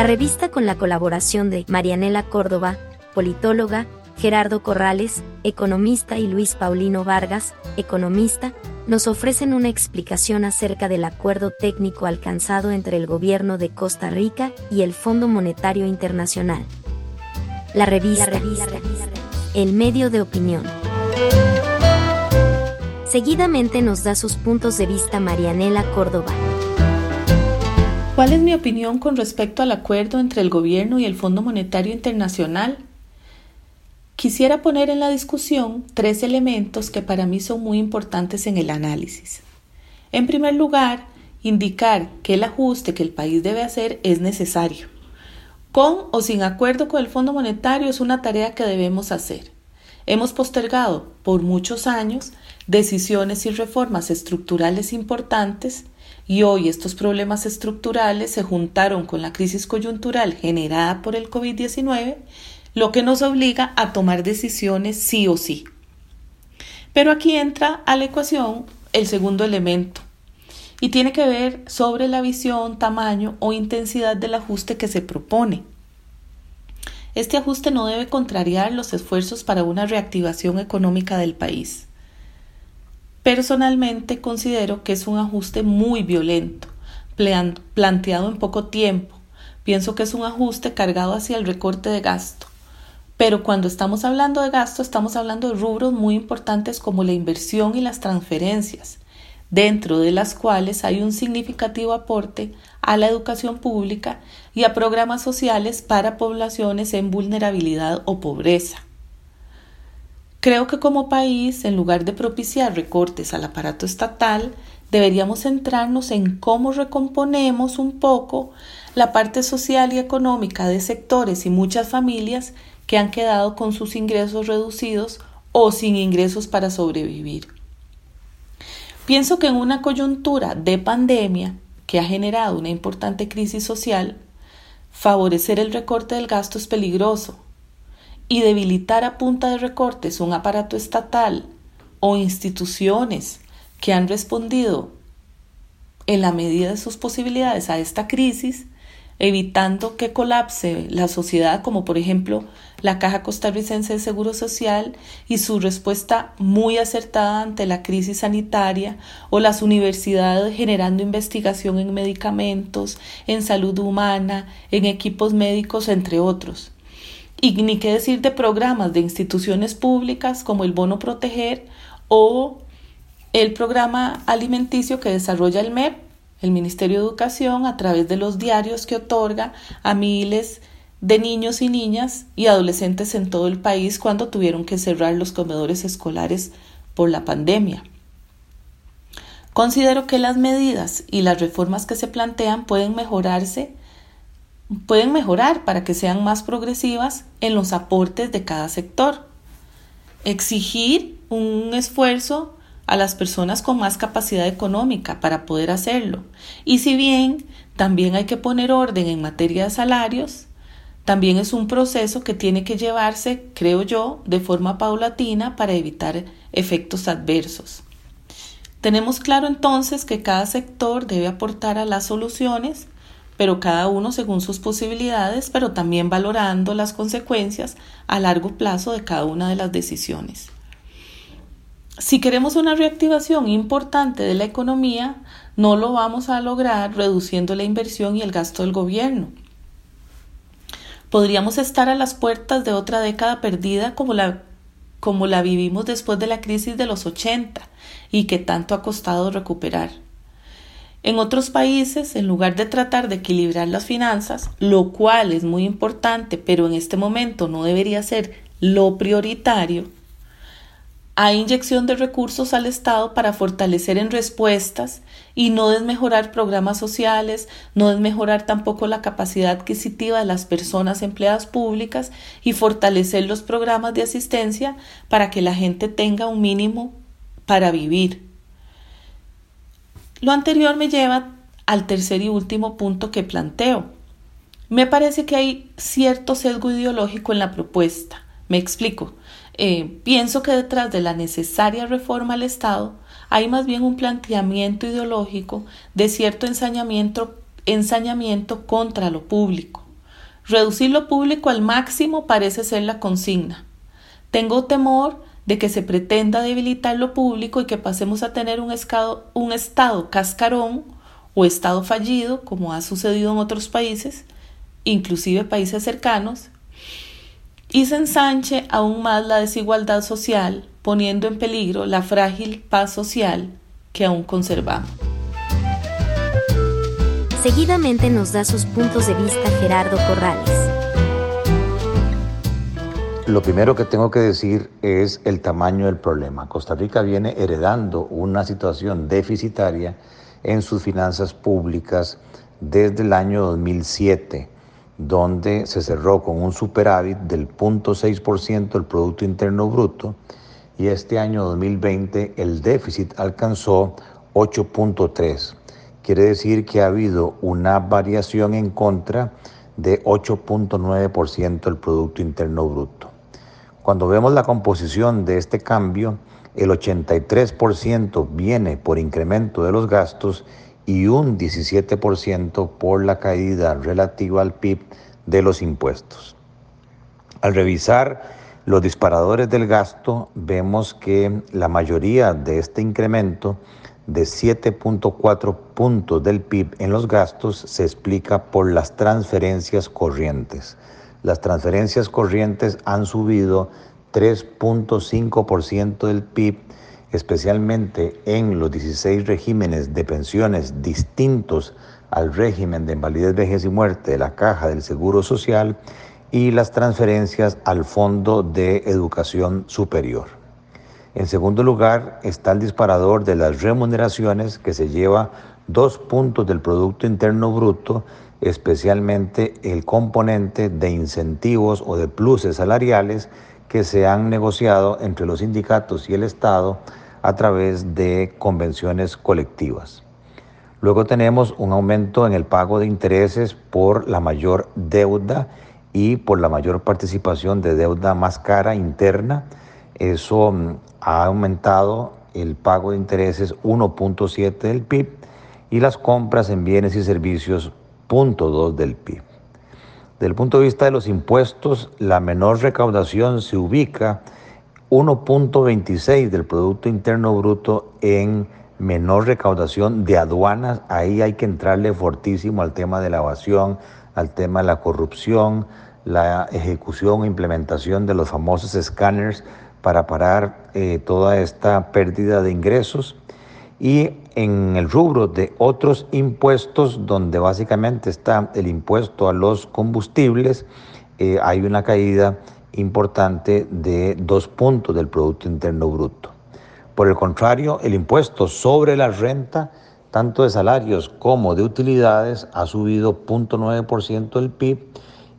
La revista con la colaboración de Marianela Córdoba, politóloga, Gerardo Corrales, economista y Luis Paulino Vargas, economista, nos ofrecen una explicación acerca del acuerdo técnico alcanzado entre el gobierno de Costa Rica y el Fondo Monetario Internacional. La revista, el medio de opinión. Seguidamente nos da sus puntos de vista Marianela Córdoba. ¿Cuál es mi opinión con respecto al acuerdo entre el gobierno y el Fondo Monetario Internacional? Quisiera poner en la discusión tres elementos que para mí son muy importantes en el análisis. En primer lugar, indicar que el ajuste que el país debe hacer es necesario. Con o sin acuerdo con el Fondo Monetario es una tarea que debemos hacer. Hemos postergado por muchos años decisiones y reformas estructurales importantes y hoy estos problemas estructurales se juntaron con la crisis coyuntural generada por el COVID-19 lo que nos obliga a tomar decisiones sí o sí. Pero aquí entra a la ecuación el segundo elemento y tiene que ver sobre la visión, tamaño o intensidad del ajuste que se propone. Este ajuste no debe contrariar los esfuerzos para una reactivación económica del país. Personalmente considero que es un ajuste muy violento, planteado en poco tiempo. Pienso que es un ajuste cargado hacia el recorte de gasto, pero cuando estamos hablando de gasto, estamos hablando de rubros muy importantes como la inversión y las transferencias, dentro de las cuales hay un significativo aporte a la educación pública y a programas sociales para poblaciones en vulnerabilidad o pobreza. Creo que como país, en lugar de propiciar recortes al aparato estatal, deberíamos centrarnos en cómo recomponemos un poco la parte social y económica de sectores y muchas familias que han quedado con sus ingresos reducidos o sin ingresos para sobrevivir. Pienso que en una coyuntura de pandemia que ha generado una importante crisis social, favorecer el recorte del gasto es peligroso y debilitar a punta de recortes un aparato estatal o instituciones que han respondido en la medida de sus posibilidades a esta crisis evitando que colapse la sociedad, como por ejemplo la Caja Costarricense de Seguro Social y su respuesta muy acertada ante la crisis sanitaria, o las universidades generando investigación en medicamentos, en salud humana, en equipos médicos, entre otros. Y ni qué decir de programas de instituciones públicas como el Bono Proteger o el programa alimenticio que desarrolla el MEP el Ministerio de Educación a través de los diarios que otorga a miles de niños y niñas y adolescentes en todo el país cuando tuvieron que cerrar los comedores escolares por la pandemia. Considero que las medidas y las reformas que se plantean pueden mejorarse, pueden mejorar para que sean más progresivas en los aportes de cada sector. Exigir un esfuerzo a las personas con más capacidad económica para poder hacerlo. Y si bien también hay que poner orden en materia de salarios, también es un proceso que tiene que llevarse, creo yo, de forma paulatina para evitar efectos adversos. Tenemos claro entonces que cada sector debe aportar a las soluciones, pero cada uno según sus posibilidades, pero también valorando las consecuencias a largo plazo de cada una de las decisiones. Si queremos una reactivación importante de la economía, no lo vamos a lograr reduciendo la inversión y el gasto del gobierno. Podríamos estar a las puertas de otra década perdida como la, como la vivimos después de la crisis de los 80 y que tanto ha costado recuperar. En otros países, en lugar de tratar de equilibrar las finanzas, lo cual es muy importante, pero en este momento no debería ser lo prioritario, hay inyección de recursos al Estado para fortalecer en respuestas y no desmejorar programas sociales, no desmejorar tampoco la capacidad adquisitiva de las personas empleadas públicas y fortalecer los programas de asistencia para que la gente tenga un mínimo para vivir. Lo anterior me lleva al tercer y último punto que planteo. Me parece que hay cierto sesgo ideológico en la propuesta. Me explico. Eh, pienso que detrás de la necesaria reforma al Estado hay más bien un planteamiento ideológico de cierto ensañamiento, ensañamiento contra lo público. Reducir lo público al máximo parece ser la consigna. Tengo temor de que se pretenda debilitar lo público y que pasemos a tener un, un estado cascarón o estado fallido, como ha sucedido en otros países, inclusive países cercanos, y se ensanche aún más la desigualdad social, poniendo en peligro la frágil paz social que aún conservamos. Seguidamente nos da sus puntos de vista Gerardo Corrales. Lo primero que tengo que decir es el tamaño del problema. Costa Rica viene heredando una situación deficitaria en sus finanzas públicas desde el año 2007 donde se cerró con un superávit del 0.6% del Producto Interno Bruto y este año 2020 el déficit alcanzó 8.3. Quiere decir que ha habido una variación en contra de 8.9% del Producto Interno Bruto. Cuando vemos la composición de este cambio, el 83% viene por incremento de los gastos y un 17% por la caída relativa al PIB de los impuestos. Al revisar los disparadores del gasto, vemos que la mayoría de este incremento de 7.4 puntos del PIB en los gastos se explica por las transferencias corrientes. Las transferencias corrientes han subido 3.5% del PIB especialmente en los 16 regímenes de pensiones distintos al régimen de invalidez, vejez y muerte de la Caja del Seguro Social y las transferencias al Fondo de Educación Superior. En segundo lugar está el disparador de las remuneraciones que se lleva dos puntos del Producto Interno Bruto, especialmente el componente de incentivos o de pluses salariales que se han negociado entre los sindicatos y el Estado a través de convenciones colectivas. Luego tenemos un aumento en el pago de intereses por la mayor deuda y por la mayor participación de deuda más cara interna. Eso mm, ha aumentado el pago de intereses 1.7 del PIB y las compras en bienes y servicios 0.2 del PIB. Desde el punto de vista de los impuestos, la menor recaudación se ubica 1.26 del Producto Interno Bruto en menor recaudación de aduanas. Ahí hay que entrarle fortísimo al tema de la evasión, al tema de la corrupción, la ejecución e implementación de los famosos escáneres para parar eh, toda esta pérdida de ingresos. Y en el rubro de otros impuestos, donde básicamente está el impuesto a los combustibles, eh, hay una caída importante de dos puntos del Producto Interno Bruto. Por el contrario, el impuesto sobre la renta, tanto de salarios como de utilidades, ha subido 0.9% del PIB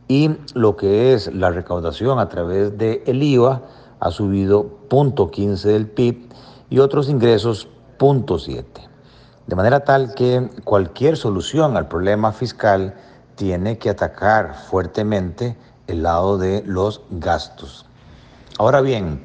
y lo que es la recaudación a través del el IVA ha subido 0.15 del PIB y otros ingresos 0.7. De manera tal que cualquier solución al problema fiscal tiene que atacar fuertemente el lado de los gastos. Ahora bien,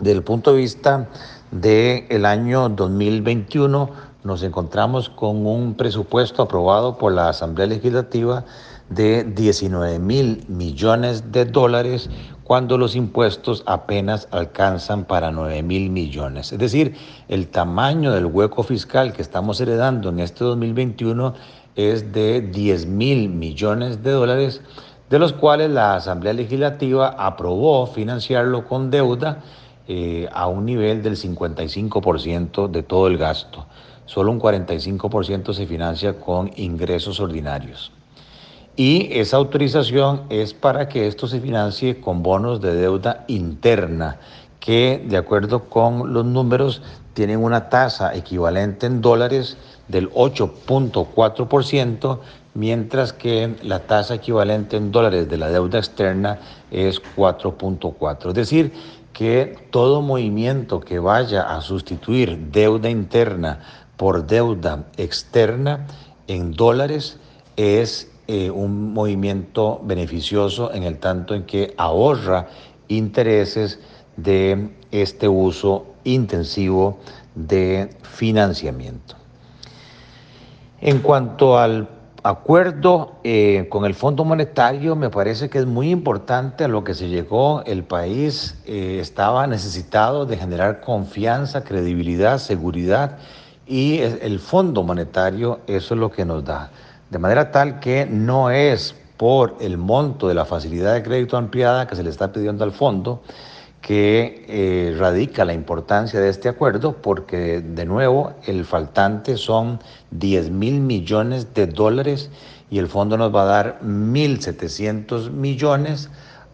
desde el punto de vista del año 2021, nos encontramos con un presupuesto aprobado por la Asamblea Legislativa de 19 mil millones de dólares cuando los impuestos apenas alcanzan para 9 mil millones. Es decir, el tamaño del hueco fiscal que estamos heredando en este 2021 es de 10 mil millones de dólares de los cuales la Asamblea Legislativa aprobó financiarlo con deuda eh, a un nivel del 55% de todo el gasto. Solo un 45% se financia con ingresos ordinarios. Y esa autorización es para que esto se financie con bonos de deuda interna, que de acuerdo con los números tienen una tasa equivalente en dólares del 8.4%, mientras que la tasa equivalente en dólares de la deuda externa es 4.4. Es decir, que todo movimiento que vaya a sustituir deuda interna por deuda externa en dólares es eh, un movimiento beneficioso en el tanto en que ahorra intereses de este uso intensivo de financiamiento. En cuanto al acuerdo eh, con el Fondo Monetario me parece que es muy importante a lo que se llegó. El país eh, estaba necesitado de generar confianza, credibilidad, seguridad y el Fondo Monetario eso es lo que nos da. De manera tal que no es por el monto de la facilidad de crédito ampliada que se le está pidiendo al fondo, que eh, radica la importancia de este acuerdo porque de nuevo el faltante son 10 mil millones de dólares y el fondo nos va a dar 1.700 millones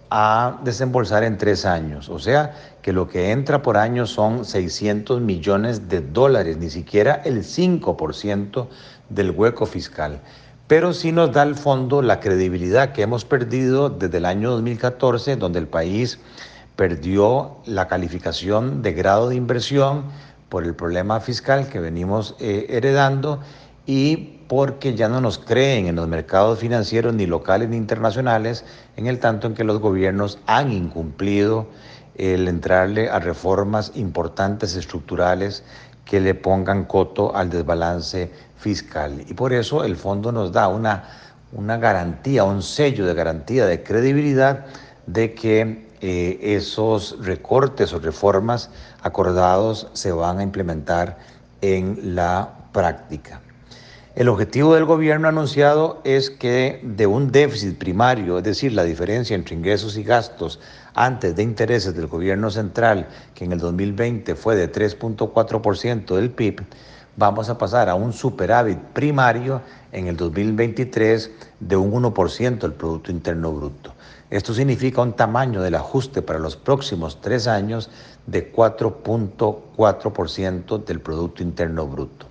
a desembolsar en tres años. O sea que lo que entra por año son 600 millones de dólares, ni siquiera el 5% del hueco fiscal. Pero sí nos da el fondo la credibilidad que hemos perdido desde el año 2014, donde el país perdió la calificación de grado de inversión por el problema fiscal que venimos eh, heredando y porque ya no nos creen en los mercados financieros ni locales ni internacionales, en el tanto en que los gobiernos han incumplido el entrarle a reformas importantes estructurales que le pongan coto al desbalance fiscal. Y por eso el fondo nos da una, una garantía, un sello de garantía de credibilidad de que eh, esos recortes o reformas acordados se van a implementar en la práctica. El objetivo del gobierno anunciado es que de un déficit primario, es decir, la diferencia entre ingresos y gastos antes de intereses del gobierno central, que en el 2020 fue de 3.4% del PIB, vamos a pasar a un superávit primario en el 2023 de un 1% del Producto Interno Bruto. Esto significa un tamaño del ajuste para los próximos tres años de 4.4% del Producto Interno Bruto.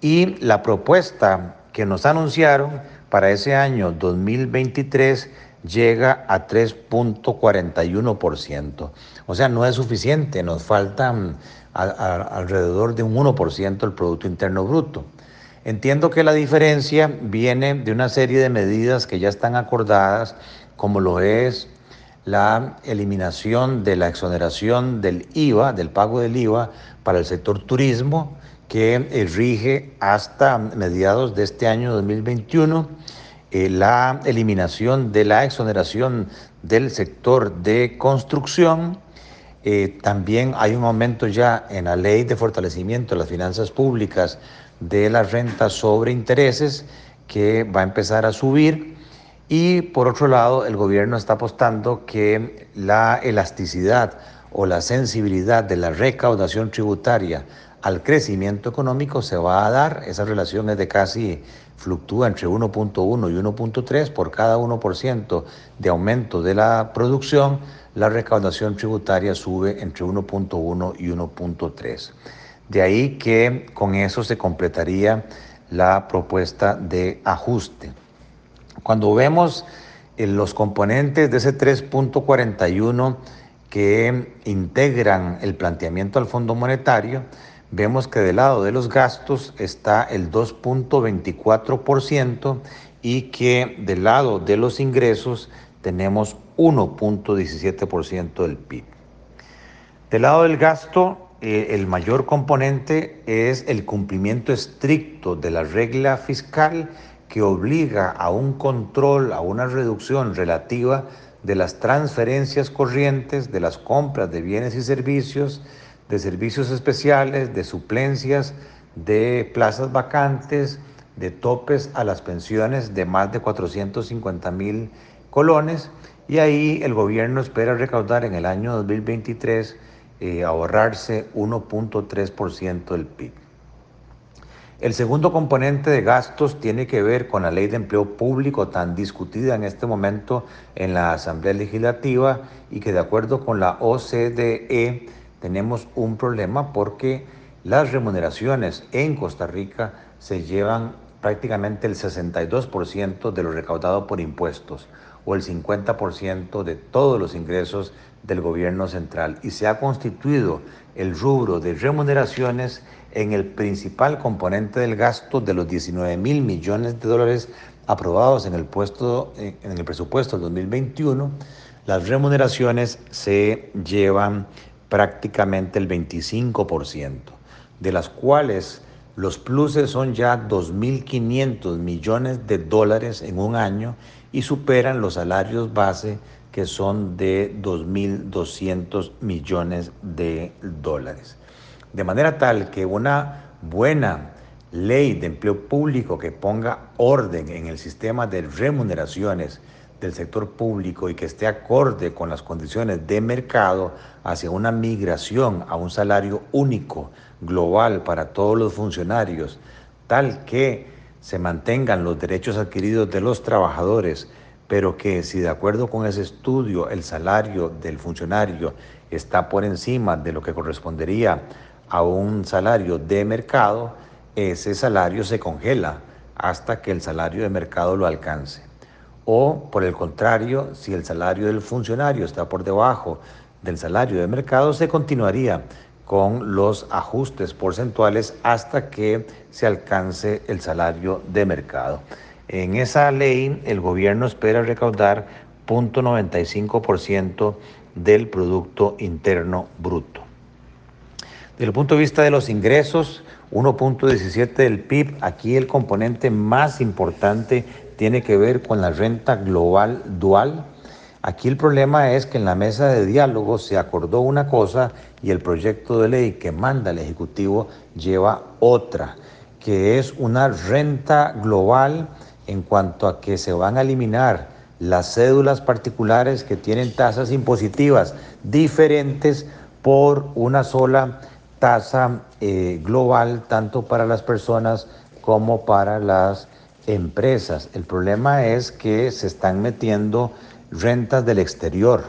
Y la propuesta que nos anunciaron para ese año 2023 llega a 3.41%. O sea, no es suficiente, nos falta mm, alrededor de un 1% del Producto Interno Bruto. Entiendo que la diferencia viene de una serie de medidas que ya están acordadas como lo es la eliminación de la exoneración del IVA, del pago del IVA para el sector turismo, que eh, rige hasta mediados de este año 2021, eh, la eliminación de la exoneración del sector de construcción, eh, también hay un aumento ya en la ley de fortalecimiento de las finanzas públicas de la renta sobre intereses que va a empezar a subir y por otro lado, el gobierno está apostando que la elasticidad o la sensibilidad de la recaudación tributaria al crecimiento económico se va a dar. Esa relación es de casi, fluctúa entre 1.1 y 1.3 por cada 1% de aumento de la producción. La recaudación tributaria sube entre 1.1 y 1.3. De ahí que con eso se completaría la propuesta de ajuste. Cuando vemos eh, los componentes de ese 3.41 que integran el planteamiento al Fondo Monetario, vemos que del lado de los gastos está el 2.24% y que del lado de los ingresos tenemos 1.17% del PIB. Del lado del gasto, eh, el mayor componente es el cumplimiento estricto de la regla fiscal que obliga a un control, a una reducción relativa de las transferencias corrientes, de las compras de bienes y servicios, de servicios especiales, de suplencias, de plazas vacantes, de topes a las pensiones de más de 450 mil colones y ahí el gobierno espera recaudar en el año 2023 eh, ahorrarse 1.3% del PIB. El segundo componente de gastos tiene que ver con la ley de empleo público tan discutida en este momento en la Asamblea Legislativa y que de acuerdo con la OCDE tenemos un problema porque las remuneraciones en Costa Rica se llevan prácticamente el 62% de lo recaudado por impuestos o el 50% de todos los ingresos del gobierno central. Y se ha constituido el rubro de remuneraciones en el principal componente del gasto de los 19 mil millones de dólares aprobados en el, puesto, en el presupuesto del 2021, las remuneraciones se llevan prácticamente el 25%, de las cuales Los pluses son ya 2.500 millones de dólares en un año y superan los salarios base que son de 2.200 millones de dólares. De manera tal que una buena ley de empleo público que ponga orden en el sistema de remuneraciones del sector público y que esté acorde con las condiciones de mercado hacia una migración a un salario único, global para todos los funcionarios, tal que se mantengan los derechos adquiridos de los trabajadores, pero que si de acuerdo con ese estudio el salario del funcionario está por encima de lo que correspondería a un salario de mercado, ese salario se congela hasta que el salario de mercado lo alcance o por el contrario, si el salario del funcionario está por debajo del salario de mercado, se continuaría con los ajustes porcentuales hasta que se alcance el salario de mercado. En esa ley, el gobierno espera recaudar 0.95% del Producto Interno Bruto. Desde el punto de vista de los ingresos, 1.17 del PIB, aquí el componente más importante tiene que ver con la renta global dual. Aquí el problema es que en la mesa de diálogo se acordó una cosa y el proyecto de ley que manda el Ejecutivo lleva otra, que es una renta global en cuanto a que se van a eliminar las cédulas particulares que tienen tasas impositivas diferentes por una sola tasa eh, global, tanto para las personas como para las empresas. El problema es que se están metiendo rentas del exterior.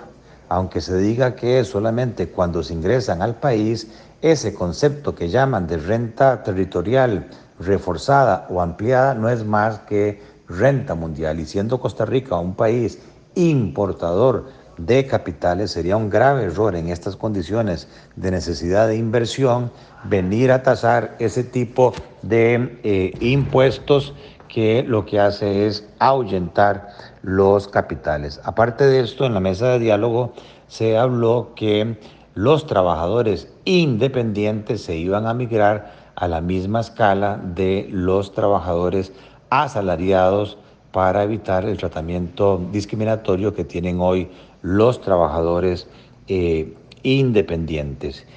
Aunque se diga que solamente cuando se ingresan al país, ese concepto que llaman de renta territorial reforzada o ampliada no es más que renta mundial. Y siendo Costa Rica un país importador de capitales, sería un grave error en estas condiciones de necesidad de inversión venir a tasar ese tipo de eh, impuestos que lo que hace es ahuyentar los capitales. Aparte de esto, en la mesa de diálogo se habló que los trabajadores independientes se iban a migrar a la misma escala de los trabajadores asalariados para evitar el tratamiento discriminatorio que tienen hoy los trabajadores eh, independientes.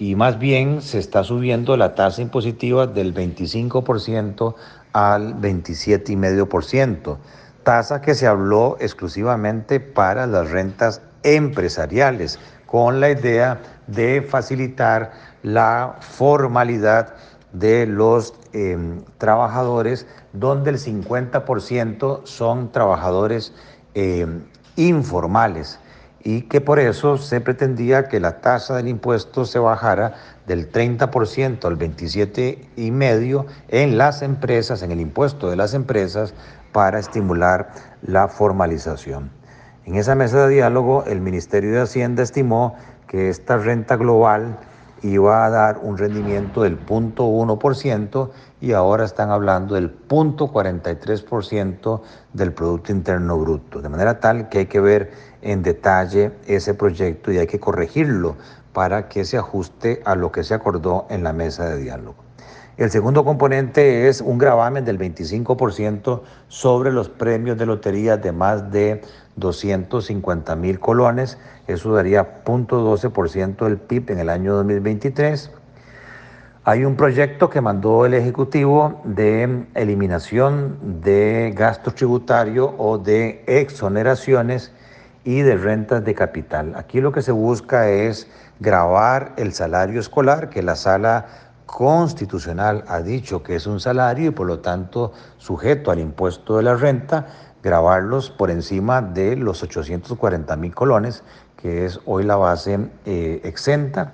Y más bien se está subiendo la tasa impositiva del 25% al 27,5%, tasa que se habló exclusivamente para las rentas empresariales, con la idea de facilitar la formalidad de los em, trabajadores, donde el 50% son trabajadores em, informales y que por eso se pretendía que la tasa del impuesto se bajara del 30% al 27,5% en las empresas, en el impuesto de las empresas, para estimular la formalización. En esa mesa de diálogo, el Ministerio de Hacienda estimó que esta renta global iba a dar un rendimiento del 0.1% y ahora están hablando del 0.43% del Producto Interno Bruto. De manera tal que hay que ver en detalle ese proyecto y hay que corregirlo para que se ajuste a lo que se acordó en la mesa de diálogo. El segundo componente es un gravamen del 25% sobre los premios de lotería de más de 250 mil colones. Eso daría 0.12% del PIB en el año 2023. Hay un proyecto que mandó el Ejecutivo de eliminación de gasto tributario o de exoneraciones y de rentas de capital. Aquí lo que se busca es grabar el salario escolar, que la sala constitucional ha dicho que es un salario y por lo tanto sujeto al impuesto de la renta, grabarlos por encima de los 840 mil colones, que es hoy la base eh, exenta.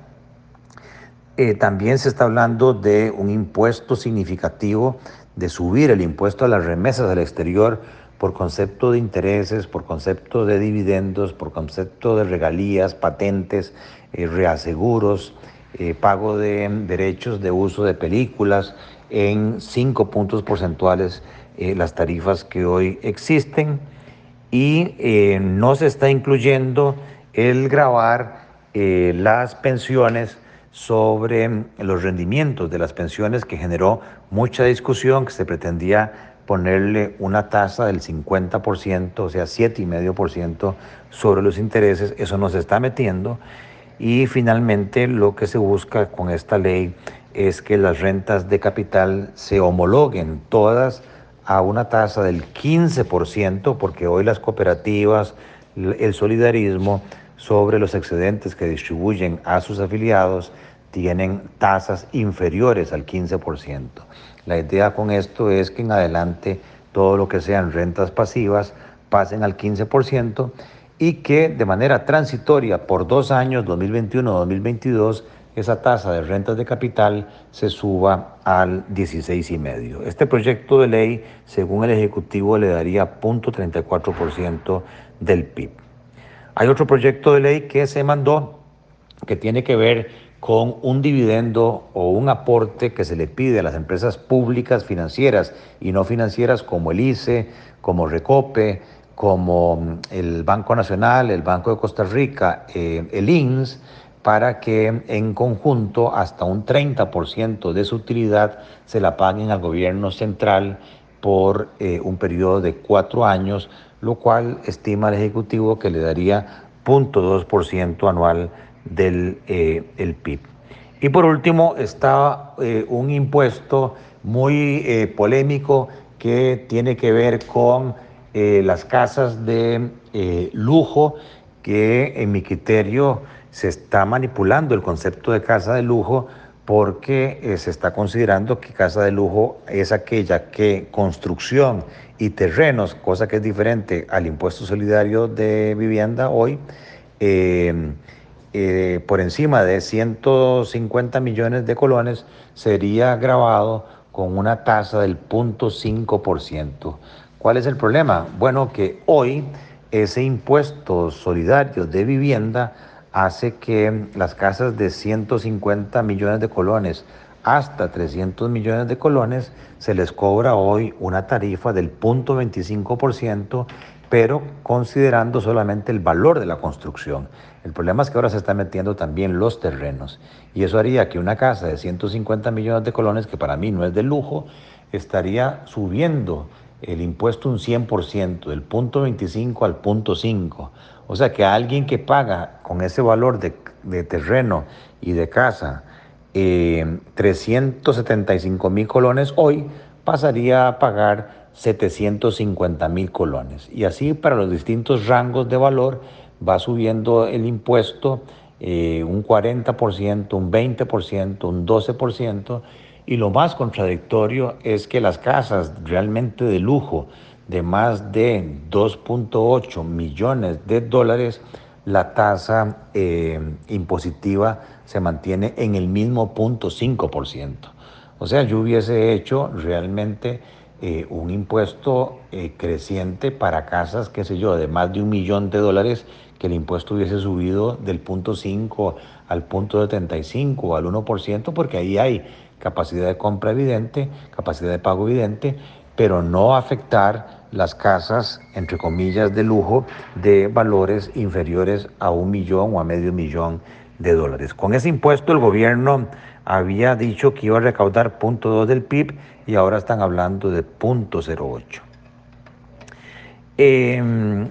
Eh, también se está hablando de un impuesto significativo, de subir el impuesto a las remesas del exterior por concepto de intereses, por concepto de dividendos, por concepto de regalías, patentes, eh, reaseguros, eh, pago de derechos de uso de películas en cinco puntos porcentuales eh, las tarifas que hoy existen y no se está incluyendo el grabar las pensiones sobre los rendimientos de las pensiones que generó mucha discusión, que se pretendía ponerle una tasa del 50%, o sea, 7,5% sobre los intereses, eso nos está metiendo. Y finalmente lo que se busca con esta ley es que las rentas de capital se homologuen todas a una tasa del 15%, porque hoy las cooperativas, el solidarismo sobre los excedentes que distribuyen a sus afiliados tienen tasas inferiores al 15%. La idea con esto es que en adelante todo lo que sean rentas pasivas pasen al 15% y que de manera transitoria por dos años, 2021-2022, esa tasa de rentas de capital se suba al 16,5%. Este proyecto de ley, según el Ejecutivo, le daría 0.34% del PIB. Hay otro proyecto de ley que se mandó que tiene que ver con un dividendo o un aporte que se le pide a las empresas públicas financieras y no financieras como el ICE, como Recope, como el Banco Nacional, el Banco de Costa Rica, eh, el INS, para que en conjunto hasta un 30% de su utilidad se la paguen al gobierno central por eh, un periodo de cuatro años, lo cual estima el Ejecutivo que le daría 0.2% anual del eh, el PIB. Y por último está un impuesto muy polémico que tiene que ver con las casas de lujo, que en mi criterio se está manipulando el concepto de casa de lujo porque eh, se está considerando que casa de lujo es aquella que construcción y terrenos, cosa que es diferente al impuesto solidario de vivienda hoy, eh, por encima de 150 millones de colones sería grabado con una tasa del 0.5%. ¿Cuál es el problema? Bueno, que hoy ese impuesto solidario de vivienda hace que las casas de 150 millones de colones hasta 300 millones de colones se les cobra hoy una tarifa del 0.25%, pero considerando solamente el valor de la construcción. El problema es que ahora se están metiendo también los terrenos y eso haría que una casa de 150 millones de colones, que para mí no es de lujo, estaría subiendo el impuesto un 100%, del 0.25 al 0.5. O sea que alguien que paga con ese valor de, terreno y de casa 375 eh, mil colones hoy pasaría a pagar 750 mil colones. Y así para los distintos rangos de valor va subiendo el impuesto eh, un 40%, un 20%, un 12%. Y lo más contradictorio es que las casas realmente de lujo, de más de 2.8 millones de dólares, la tasa eh, impositiva se mantiene en el mismo punto 5%. O sea, yo hubiese hecho realmente eh, un impuesto eh, creciente para casas, qué sé yo, de más de un millón de dólares, que el impuesto hubiese subido del punto 5 al punto 75 al 1%, porque ahí hay capacidad de compra evidente, capacidad de pago evidente, pero no afectar las casas, entre comillas, de lujo de valores inferiores a un millón o a medio millón de dólares. Con ese impuesto el gobierno había dicho que iba a recaudar 0.2 del PIB y ahora están hablando de 0.08. Em,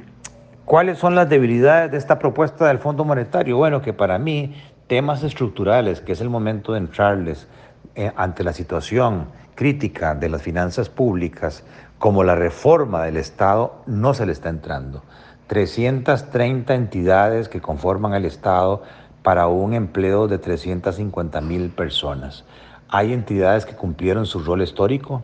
¿Cuáles son las debilidades de esta propuesta del Fondo Monetario? Bueno, que para mí temas estructurales, que es el momento de entrarles eh, ante la situación crítica de las finanzas públicas, como la reforma del Estado, no se le está entrando. 330 entidades que conforman el Estado para un empleo de 350 mil personas. Hay entidades que cumplieron su rol histórico,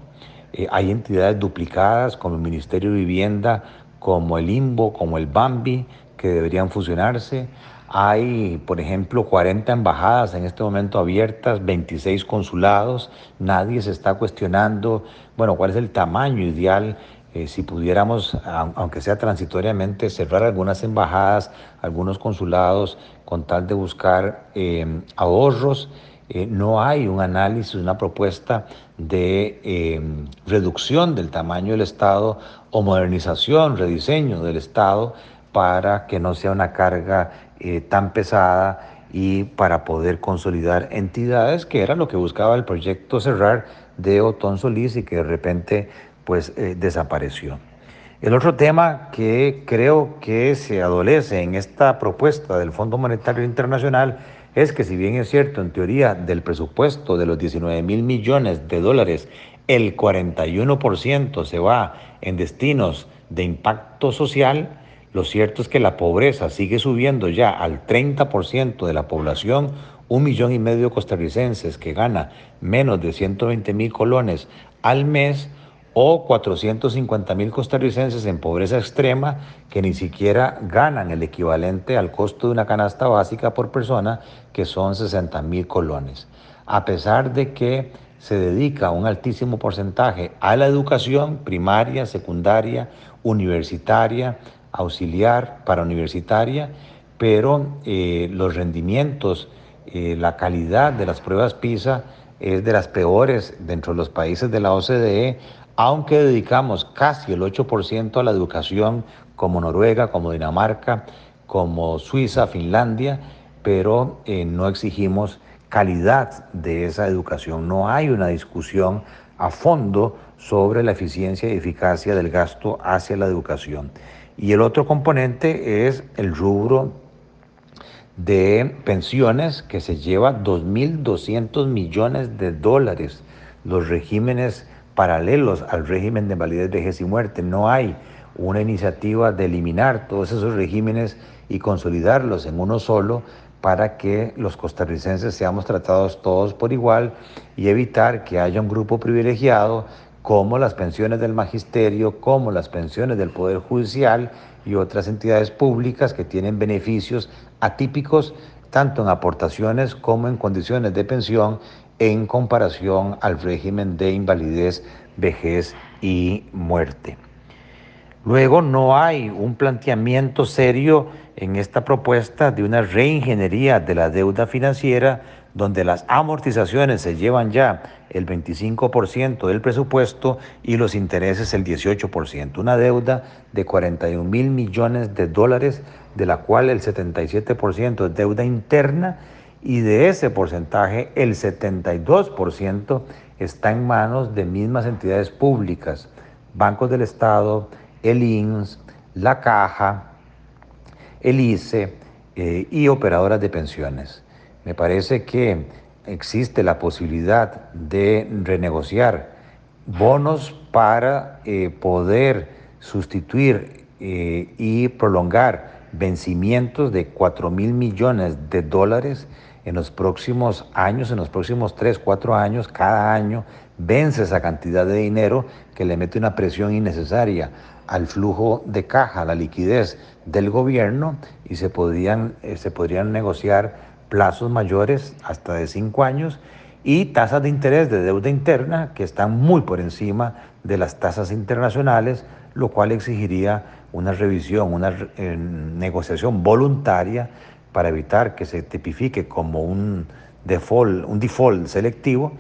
eh, hay entidades duplicadas como el Ministerio de Vivienda, como el IMBO, como el BAMBI, que deberían fusionarse. Hay, por ejemplo, 40 embajadas en este momento abiertas, 26 consulados. Nadie se está cuestionando, bueno, cuál es el tamaño ideal. Eh, si pudiéramos, aunque sea transitoriamente, cerrar algunas embajadas, algunos consulados, con tal de buscar eh, ahorros. Eh, no hay un análisis, una propuesta de reducción del tamaño del Estado o modernización, rediseño del Estado para que no sea una carga eh, tan pesada y para poder consolidar entidades, que era lo que buscaba el proyecto cerrar de Otón Solís y que de repente pues eh, desapareció. El otro tema que creo que se adolece en esta propuesta del Fondo Monetario Internacional es que si bien es cierto en teoría del presupuesto de los 19 mil millones de dólares, el 41% se va en destinos de impacto social, lo cierto es que la pobreza sigue subiendo ya al 30% de la población, un millón y medio de costarricenses que gana menos de 120 mil colones al mes o 450 mil costarricenses en pobreza extrema que ni siquiera ganan el equivalente al costo de una canasta básica por persona, que son 60 mil colones. A pesar de que se dedica un altísimo porcentaje a la educación primaria, secundaria, universitaria, auxiliar, para universitaria, pero eh, los rendimientos, eh, la calidad de las pruebas PISA es de las peores dentro de los países de la OCDE, aunque dedicamos casi el 8% a la educación, como Noruega, como Dinamarca, como Suiza, Finlandia, pero eh, no exigimos calidad de esa educación. No hay una discusión a fondo sobre la eficiencia y eficacia del gasto hacia la educación. Y el otro componente es el rubro de pensiones que se lleva 2.200 millones de dólares. Los regímenes paralelos al régimen de validez, vejez y muerte. No hay una iniciativa de eliminar todos esos regímenes y consolidarlos en uno solo para que los costarricenses seamos tratados todos por igual y evitar que haya un grupo privilegiado como las pensiones del magisterio, como las pensiones del Poder Judicial y otras entidades públicas que tienen beneficios atípicos tanto en aportaciones como en condiciones de pensión en comparación al régimen de invalidez, vejez y muerte. Luego no hay un planteamiento serio en esta propuesta de una reingeniería de la deuda financiera donde las amortizaciones se llevan ya el 25% del presupuesto y los intereses el 18%. Una deuda de 41 mil millones de dólares, de la cual el 77% es deuda interna y de ese porcentaje el 72% está en manos de mismas entidades públicas, bancos del Estado, el INS, la Caja, el ICE eh, y operadoras de pensiones. Me parece que existe la posibilidad de renegociar bonos para eh, poder sustituir eh, y prolongar vencimientos de 4 mil millones de dólares en los próximos años, en los próximos 3, 4 años, cada año vence esa cantidad de dinero que le mete una presión innecesaria al flujo de caja, a la liquidez del gobierno y se podrían, eh, se podrían negociar plazos mayores hasta de 5 años y tasas de interés de deuda interna que están muy por encima de las tasas internacionales, lo cual exigiría una revisión, una eh, negociación voluntaria para evitar que se tipifique como un default, un default selectivo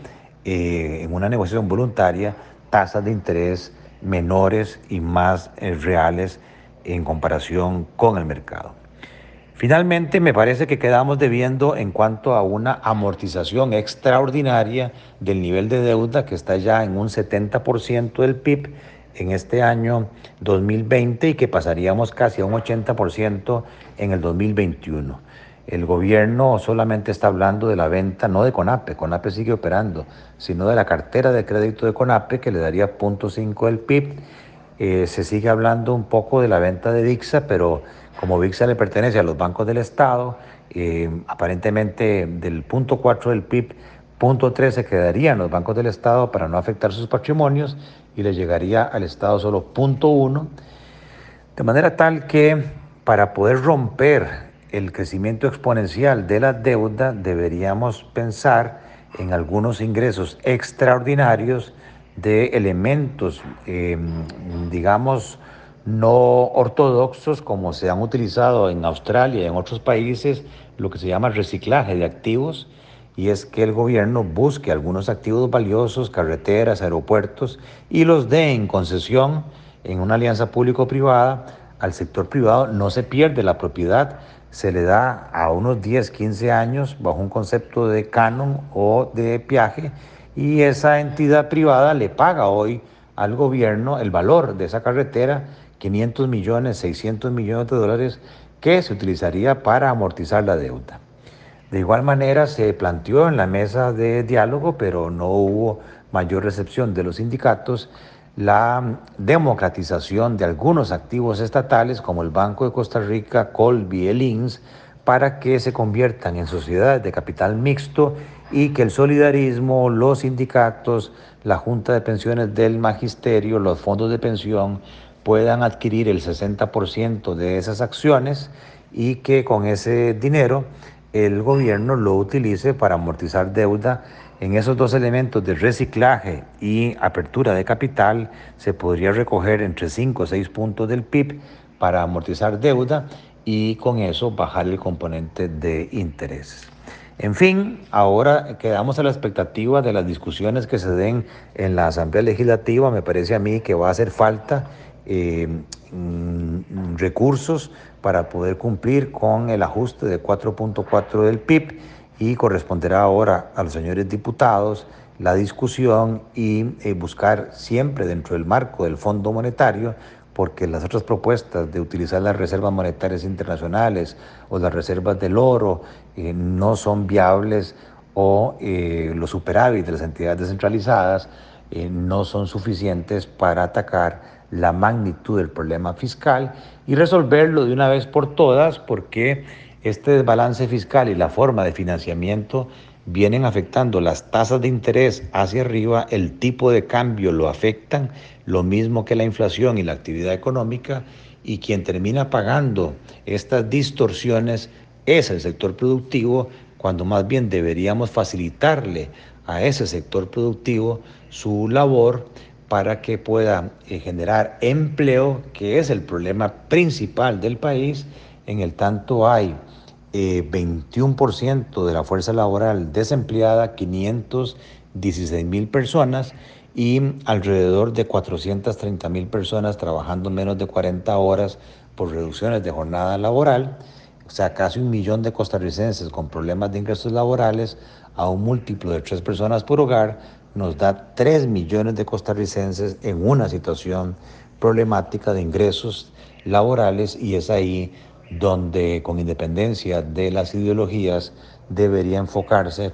eh, en una negociación voluntaria tasas de interés menores y más eh, reales en comparación con el mercado. Finalmente, me parece que quedamos debiendo en cuanto a una amortización extraordinaria del nivel de deuda que está ya en un 70% del PIB en este año 2020 y que pasaríamos casi a un 80% en el 2021. El gobierno solamente está hablando de la venta, no de CONAPE, CONAPE sigue operando, sino de la cartera de crédito de CONAPE que le daría 0.5 del PIB. Eh, se sigue hablando un poco de la venta de VIXA, pero como VIXA le pertenece a los bancos del Estado, eh, aparentemente del punto 4 del PIB, punto 3 se quedaría en los bancos del Estado para no afectar sus patrimonios y le llegaría al Estado solo punto 1, de manera tal que para poder romper el crecimiento exponencial de la deuda, deberíamos pensar en algunos ingresos extraordinarios de elementos, em, digamos, no ortodoxos como se han utilizado en Australia y en otros países, lo que se llama reciclaje de activos, y es que el gobierno busque algunos activos valiosos, carreteras, aeropuertos, y los dé en concesión en una alianza público-privada. Al sector privado, no se pierde la propiedad, se le da a unos 10, 15 años bajo un concepto de canon o de peaje y esa entidad privada le paga hoy al gobierno el valor de esa carretera, 500 millones, 600 millones de dólares, que se utilizaría para amortizar la deuda. De igual manera se planteó en la mesa de diálogo, pero no hubo mayor recepción de los sindicatos, la democratización de algunos activos estatales como el Banco de Costa Rica, Colby, el INS, para que se conviertan en sociedades de capital mixto y que el solidarismo, los sindicatos, la Junta de Pensiones del Magisterio, los fondos de pensión puedan adquirir el 60% de esas acciones y que con ese dinero el gobierno lo utilice para amortizar deuda en esos dos elementos de reciclaje y apertura de capital se podría recoger entre 5 o 6 puntos del PIB para amortizar deuda y con eso bajar el componente de intereses. En fin, ahora quedamos a la expectativa de las discusiones que se den en la Asamblea Legislativa. Me parece a mí que va a hacer falta eh, mm, recursos para poder cumplir con el ajuste de 4.4 del PIB y corresponderá ahora a los señores diputados la discusión y eh, buscar siempre dentro del marco del Fondo Monetario, porque las otras propuestas de utilizar las reservas monetarias internacionales o las reservas del oro eh, no son viables o los superávit de las entidades descentralizadas no son suficientes para atacar la magnitud del problema fiscal y resolverlo de una vez por todas, porque este desbalance fiscal y la forma de financiamiento vienen afectando las tasas de interés hacia arriba, el tipo de cambio lo afectan, lo mismo que la inflación y la actividad económica, y quien termina pagando estas distorsiones es el sector productivo, cuando más bien deberíamos facilitarle a ese sector productivo su labor para que pueda eh, generar empleo, que es el problema principal del país, en el tanto hay 21% eh, de la fuerza laboral desempleada, 516 mil personas y alrededor de 430 mil personas trabajando menos de 40 horas por reducciones de jornada laboral, o sea, casi un millón de costarricenses con problemas de ingresos laborales a un múltiplo de tres personas por hogar, nos da 3 millones de costarricenses en una situación problemática de ingresos laborales y es ahí donde con independencia de las ideologías debería enfocarse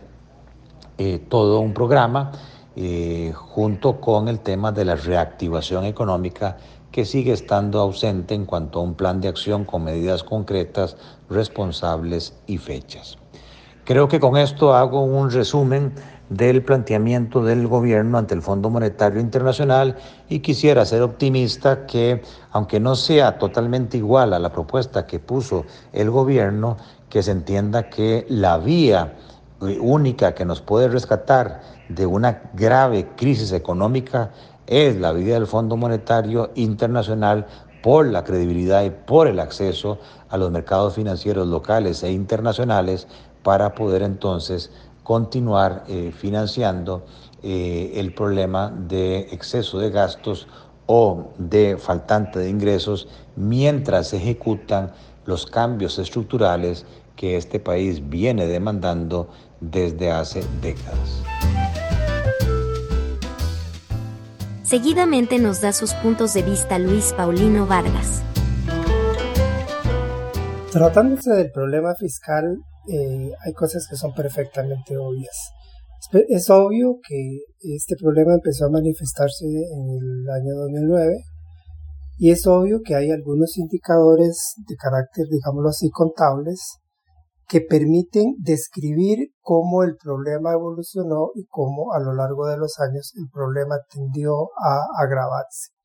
eh, todo un programa eh, junto con el tema de la reactivación económica que sigue estando ausente en cuanto a un plan de acción con medidas concretas, responsables y fechas. Creo que con esto hago un resumen del planteamiento del gobierno ante el Fondo Monetario Internacional y quisiera ser optimista que, aunque no sea totalmente igual a la propuesta que puso el gobierno, que se entienda que la vía eh, única que nos puede rescatar de una grave crisis económica es la vía del Fondo Monetario Internacional por la credibilidad y por el acceso a los mercados financieros locales e internacionales para poder entonces continuar eh, financiando eh, el problema de exceso de gastos o de faltante de ingresos mientras se ejecutan los cambios estructurales que este país viene demandando desde hace décadas. Seguidamente nos da sus puntos de vista Luis Paulino Vargas. Tratándose del problema fiscal, eh, hay cosas que son perfectamente obvias. Es obvio que este problema empezó a manifestarse en el año 2009 y es obvio que hay algunos indicadores de carácter, digámoslo así, contables que permiten describir cómo el problema evolucionó y cómo a lo largo de los años el problema tendió a agravarse.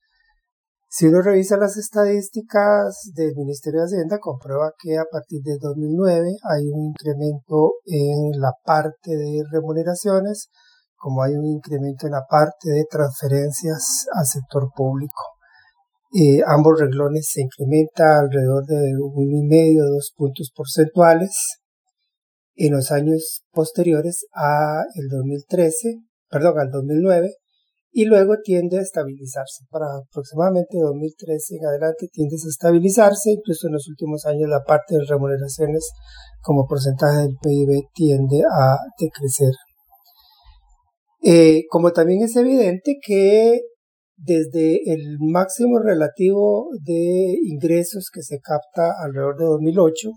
Si uno revisa las estadísticas del Ministerio de Hacienda, comprueba que a partir de 2009 hay un incremento en la parte de remuneraciones, como hay un incremento en la parte de transferencias al sector público. Eh, ambos reglones se incrementa alrededor de un y medio, dos puntos porcentuales en los años posteriores a el 2013, perdón, al 2009, y luego tiende a estabilizarse. Para aproximadamente 2013 en adelante tiende a estabilizarse, incluso en los últimos años la parte de remuneraciones como porcentaje del PIB tiende a decrecer. Eh, como también es evidente que desde el máximo relativo de ingresos que se capta alrededor de 2008,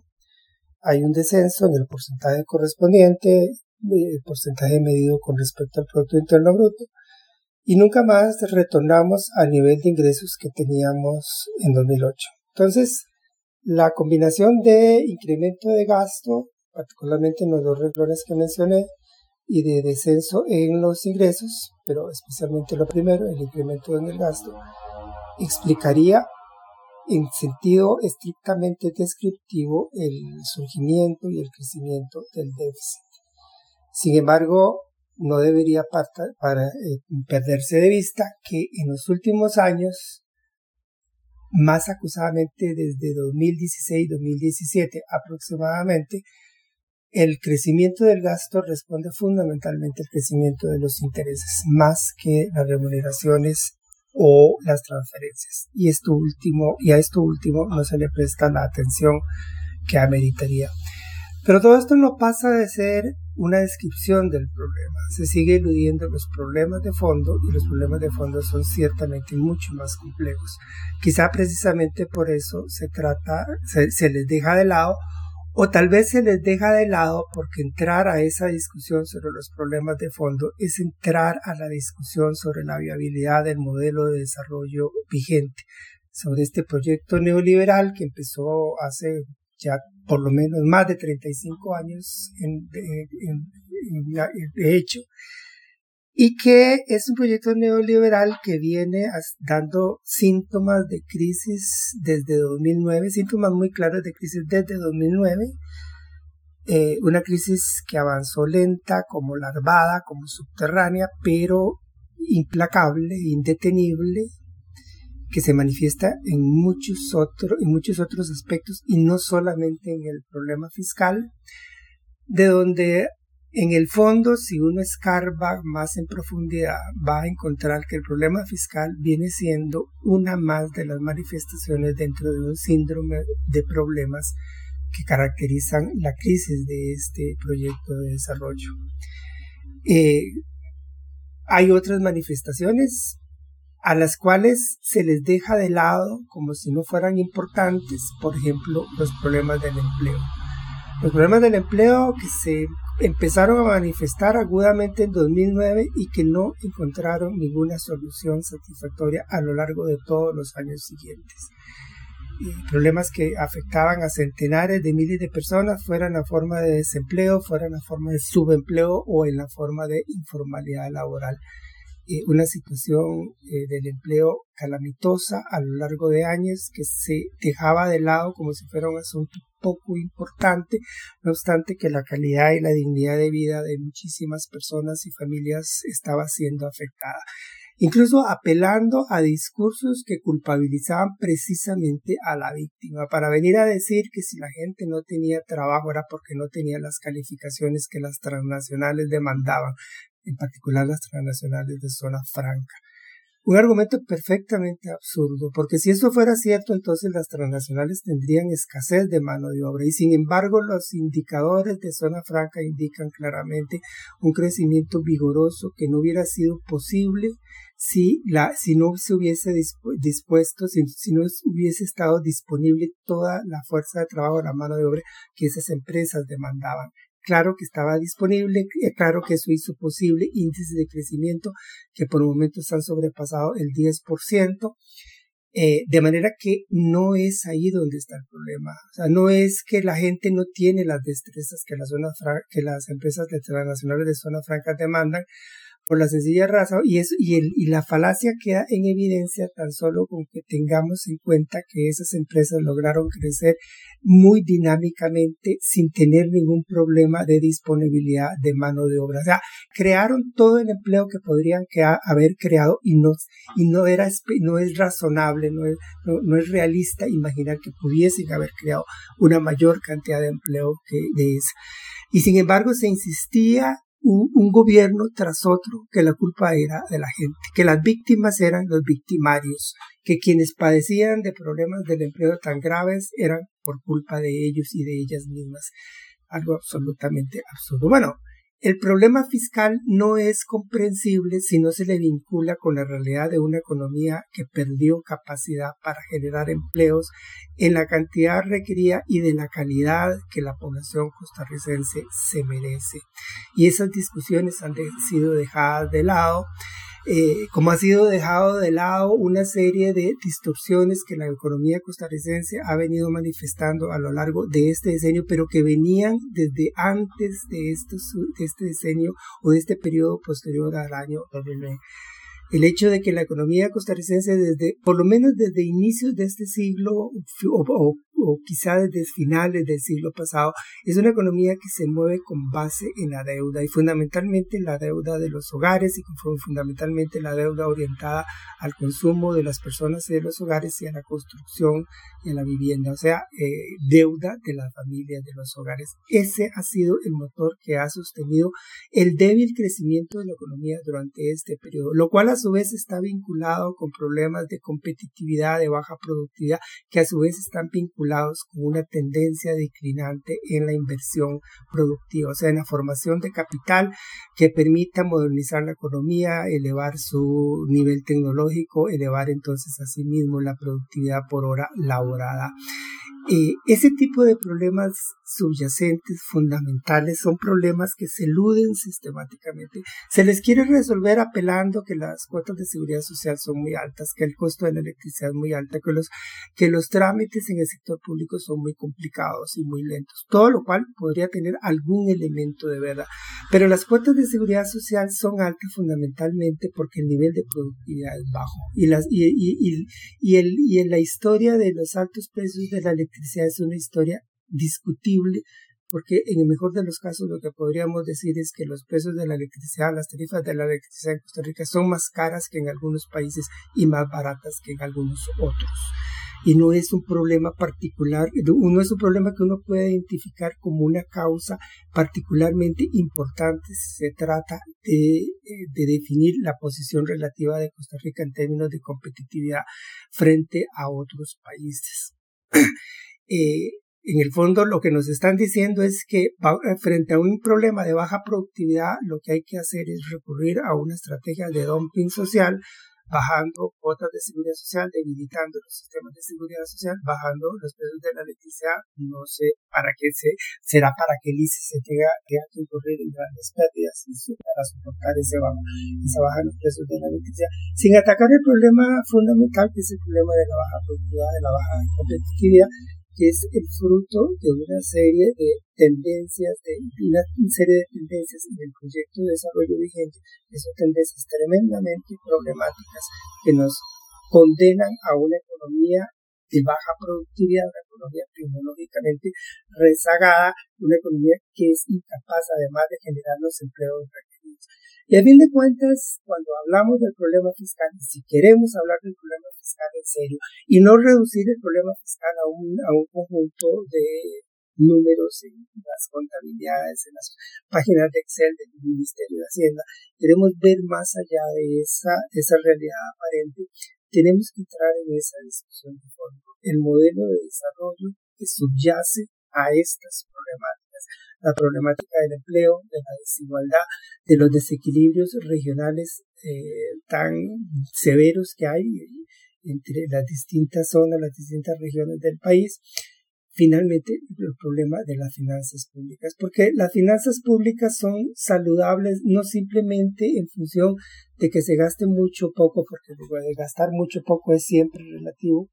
hay un descenso en el porcentaje correspondiente, el porcentaje medido con respecto al Producto Interno Bruto, y nunca más retornamos al nivel de ingresos que teníamos en 2008. Entonces, la combinación de incremento de gasto, particularmente en los dos renglones que mencioné, y de descenso en los ingresos, pero especialmente lo primero, el incremento en el gasto, explicaría en sentido estrictamente descriptivo el surgimiento y el crecimiento del déficit. Sin embargo, no debería para, eh, perderse de vista que en los últimos años, más acusadamente desde 2016-2017 aproximadamente, el crecimiento del gasto responde fundamentalmente al crecimiento de los intereses, más que las remuneraciones o las transferencias. Y esto último, y a esto último no se le presta la atención que ameritaría. Pero todo esto no pasa de ser una descripción del problema. Se sigue eludiendo los problemas de fondo y los problemas de fondo son ciertamente mucho más complejos. Quizá precisamente por eso se trata, se, se les deja de lado o tal vez se les deja de lado porque entrar a esa discusión sobre los problemas de fondo es entrar a la discusión sobre la viabilidad del modelo de desarrollo vigente, sobre este proyecto neoliberal que empezó hace ya por lo menos más de 35 años en, de hecho, y que es un proyecto neoliberal que viene dando síntomas de crisis desde 2009, síntomas muy claros de crisis desde 2009, eh, una crisis que avanzó lenta, como larvada, como subterránea, pero implacable, indetenible, que se manifiesta en muchos, otros en muchos otros aspectos y no solamente en el problema fiscal, de donde en el fondo, si uno escarba más en profundidad, va a encontrar que el problema fiscal viene siendo una más de las manifestaciones dentro de un síndrome de problemas que caracterizan la crisis de este proyecto de desarrollo. Eh, hay otras manifestaciones a las cuales se les deja de lado como si no fueran importantes, por ejemplo, los problemas del empleo. Los problemas del empleo que se empezaron a manifestar agudamente en 2009 y que no encontraron ninguna solución satisfactoria a lo largo de todos los años siguientes. problemas que afectaban a centenares de miles de personas, fuera en la forma de desempleo, fuera en la forma de subempleo o en la forma de informalidad laboral. Eh, una situación eh, del empleo calamitosa a lo largo de años que se dejaba de lado como si fuera un asunto poco importante, no obstante que la calidad y la dignidad de vida de muchísimas personas y familias estaba siendo afectada incluso apelando a discursos que culpabilizaban precisamente a la víctima, para venir a decir que si la gente no tenía trabajo era porque no tenía las calificaciones que las transnacionales demandaban, en particular las transnacionales de zona franca. Un argumento perfectamente absurdo, porque si eso fuera cierto, entonces las transnacionales tendrían escasez de mano de obra y sin embargo los indicadores de zona franca indican claramente un crecimiento vigoroso que no hubiera sido posible si, la, si no se hubiese dispuesto, si, si no hubiese estado disponible toda la fuerza de trabajo, la mano de obra que esas empresas demandaban claro que estaba disponible, eh, claro que eso hizo posible índices de crecimiento que por momentos han sobrepasado el 10%, eh, de manera que no es ahí donde está el problema. O sea, no es que la gente no tiene las destrezas que, las que las empresas transnacionales de zona franca demandan, por la sencilla razón, y, eso, y, el, y la falacia queda en evidencia tan solo con que tengamos en cuenta que esas empresas lograron crecer muy dinámicamente sin tener ningún problema de disponibilidad de mano de obra. O sea, crearon todo el empleo que podrían haber creado y no, y no, era, no es razonable, no es, no, es realista imaginar que pudiesen haber creado una mayor cantidad de empleo que de esa. Y sin embargo se insistía un, gobierno tras otro que la culpa era de la gente, que las víctimas eran los victimarios, que quienes padecían de problemas del empleo tan graves eran por culpa de ellos y de ellas mismas. Algo absolutamente absurdo. Bueno, el problema fiscal no es comprensible si no se le vincula con la realidad de una economía que perdió capacidad para generar empleos en la cantidad requerida y de la calidad que la población costarricense se merece. Y esas discusiones han sido dejadas de lado eh, como ha sido dejado de lado una serie de distorsiones que la economía costarricense ha venido manifestando a lo largo de este decenio, pero que venían desde antes de, este decenio o de este periodo posterior al año 2009 el hecho de que la economía costarricense desde, por lo menos desde inicios de este siglo o quizá desde finales del siglo pasado, es una economía que se mueve con base en la deuda y fundamentalmente la deuda de los hogares y fundamentalmente la deuda orientada al consumo de las personas y de los hogares y a la construcción y a la vivienda, o sea, eh, deuda de las familias de los hogares. Ese ha sido el motor que ha sostenido el débil crecimiento de la economía durante este periodo, lo cual a su vez está vinculado con problemas de competitividad, de baja productividad, que a su vez están vinculados con una tendencia declinante en la inversión productiva, o sea, en la formación de capital que permita modernizar la economía, elevar su nivel tecnológico, elevar entonces asimismo la productividad por hora laborada. Eh, ese tipo de problemas subyacentes, fundamentales, son problemas que se eluden sistemáticamente. Se les quiere resolver apelando que las cuotas de seguridad social son muy altas, que el costo de la electricidad es muy alto, que los, que los trámites en el sector público son muy complicados y muy lentos, todo lo cual podría tener algún elemento de verdad. Pero las cuotas de seguridad social son altas fundamentalmente porque el nivel de productividad es bajo. Y, las, y, y, y, el, y en la historia de los altos precios de la electricidad es una historia discutible porque en el mejor de los casos lo que podríamos decir es que los precios de la electricidad, las tarifas de la electricidad en Costa Rica son más caras que en algunos países y más baratas que en algunos otros. Y no es un problema particular, no es un problema que uno puede identificar como una causa particularmente importante si se trata eh, de definir la posición relativa de Costa Rica en términos de competitividad frente a otros países. eh, en el fondo lo que nos están diciendo es que eh, frente a un problema de baja productividad, lo que hay que hacer es recurrir a una estrategia de dumping social, bajando cuotas de seguridad social, debilitando los sistemas de seguridad social, bajando los precios de la electricidad. No sé para qué se, será para que el ICE se tenga que incurrir en grandes pérdidas para soportar ese bajo, y se bajan los precios de la electricidad, sin atacar el problema fundamental que es el problema de la baja productividad, de la baja competitividad, que es el fruto de una serie de tendencias, de una serie de tendencias en el proyecto de desarrollo vigente, que son tendencias tremendamente problemáticas que nos condenan a una economía de baja productividad, una economía tecnológicamente rezagada, una economía que es incapaz además de generar los empleos. Y a fin de cuentas, cuando hablamos del problema fiscal, si queremos hablar del problema fiscal en serio y no reducir el problema fiscal a un, conjunto de números en las contabilidades, en las páginas de Excel del Ministerio de Hacienda, queremos ver más allá de esa, esa realidad aparente, tenemos que entrar en esa discusión de fondo. El modelo de desarrollo que subyace a estas problemáticas, la problemática del empleo, de la desigualdad, de los desequilibrios regionales eh, tan severos que hay entre las distintas zonas, las distintas regiones del país. Finalmente, el problema de las finanzas públicas, porque las finanzas públicas son saludables no simplemente en función de que se gaste mucho poco, porque gastar mucho poco es siempre relativo,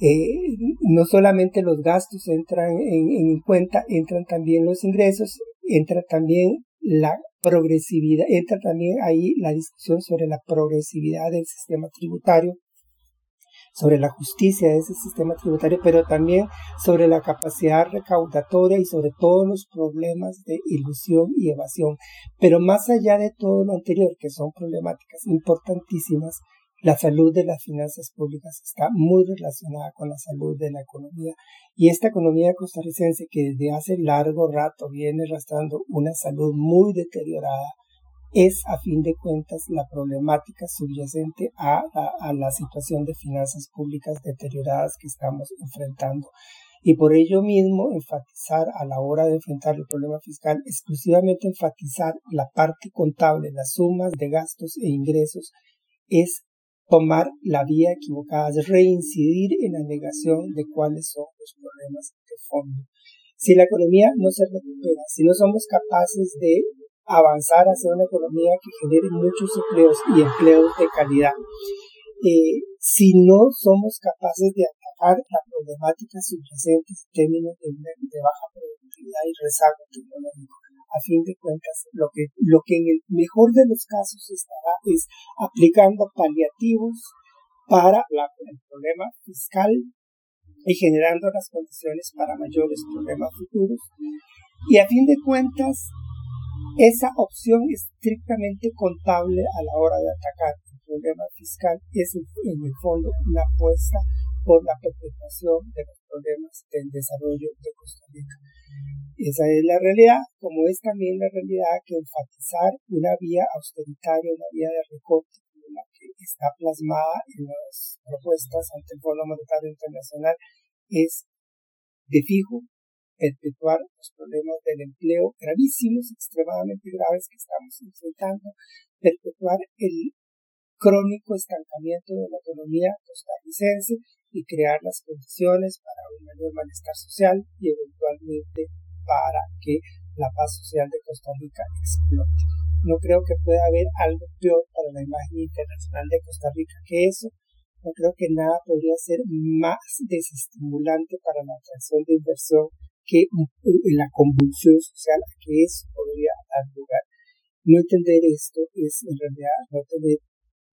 eh, no solamente los gastos entran en, en, cuenta, entran también los ingresos, entra también la progresividad, entra también ahí la discusión sobre la progresividad del sistema tributario, sobre la justicia de ese sistema tributario, pero también sobre la capacidad recaudatoria y sobre todos los problemas de ilusión y evasión. Pero más allá de todo lo anterior, que son problemáticas importantísimas, la salud de las finanzas públicas está muy relacionada con la salud de la economía y esta economía costarricense que desde hace largo rato viene arrastrando una salud muy deteriorada es a fin de cuentas la problemática subyacente a, la situación de finanzas públicas deterioradas que estamos enfrentando. Y por ello mismo enfatizar a la hora de enfrentar el problema fiscal, exclusivamente enfatizar la parte contable, las sumas de gastos e ingresos, es tomar la vía equivocada, es reincidir en la negación de cuáles son los problemas de fondo. Si la economía no se recupera, si no somos capaces de avanzar hacia una economía que genere muchos empleos y empleos de calidad. Eh, si no somos capaces de atacar la problemática subyacente en términos de, de, baja productividad y rezago tecnológico, a fin de cuentas, lo que, lo que en el mejor de los casos estará es aplicando paliativos para el problema fiscal y generando las condiciones para mayores problemas futuros. Y a fin de cuentas, esa opción estrictamente contable a la hora de atacar el problema fiscal es en el fondo una apuesta por la perpetuación de los problemas del desarrollo de Costa Rica. Esa es la realidad, como es también la realidad que enfatizar una vía austeritaria, una vía de recorte, como la que está plasmada en las propuestas ante el Fondo Monetario Internacional, es de fijo perpetuar los problemas del empleo gravísimos, extremadamente graves que estamos enfrentando, perpetuar el crónico estancamiento de la economía costarricense y crear las condiciones para un mayor malestar social y eventualmente para que la paz social de Costa Rica explote. No creo que pueda haber algo peor para la imagen internacional de Costa Rica que eso. No creo que nada podría ser más desestimulante para la atracción de inversión que la convulsión social a que eso podría dar lugar. No entender esto es en realidad no tener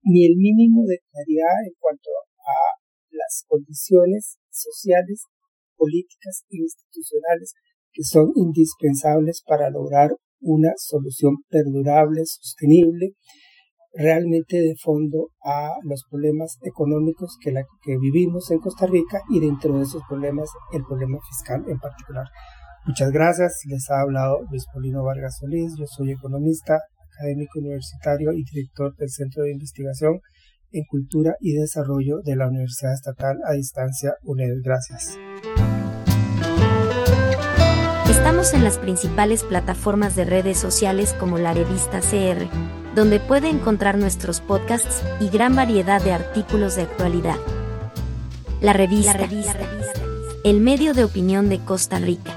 ni el mínimo de claridad en cuanto a las condiciones sociales, políticas e institucionales que son indispensables para lograr una solución perdurable, sostenible realmente de fondo a los problemas económicos que, la, que vivimos en Costa Rica y dentro de esos problemas el problema fiscal en particular. Muchas gracias, les ha hablado Luis Polino Vargas Solís, yo soy economista, académico universitario y director del Centro de Investigación en Cultura y Desarrollo de la Universidad Estatal a Distancia UNED. Gracias. Estamos en las principales plataformas de redes sociales como la revista CR donde puede encontrar nuestros podcasts y gran variedad de artículos de actualidad. La revista, el medio de opinión de Costa Rica.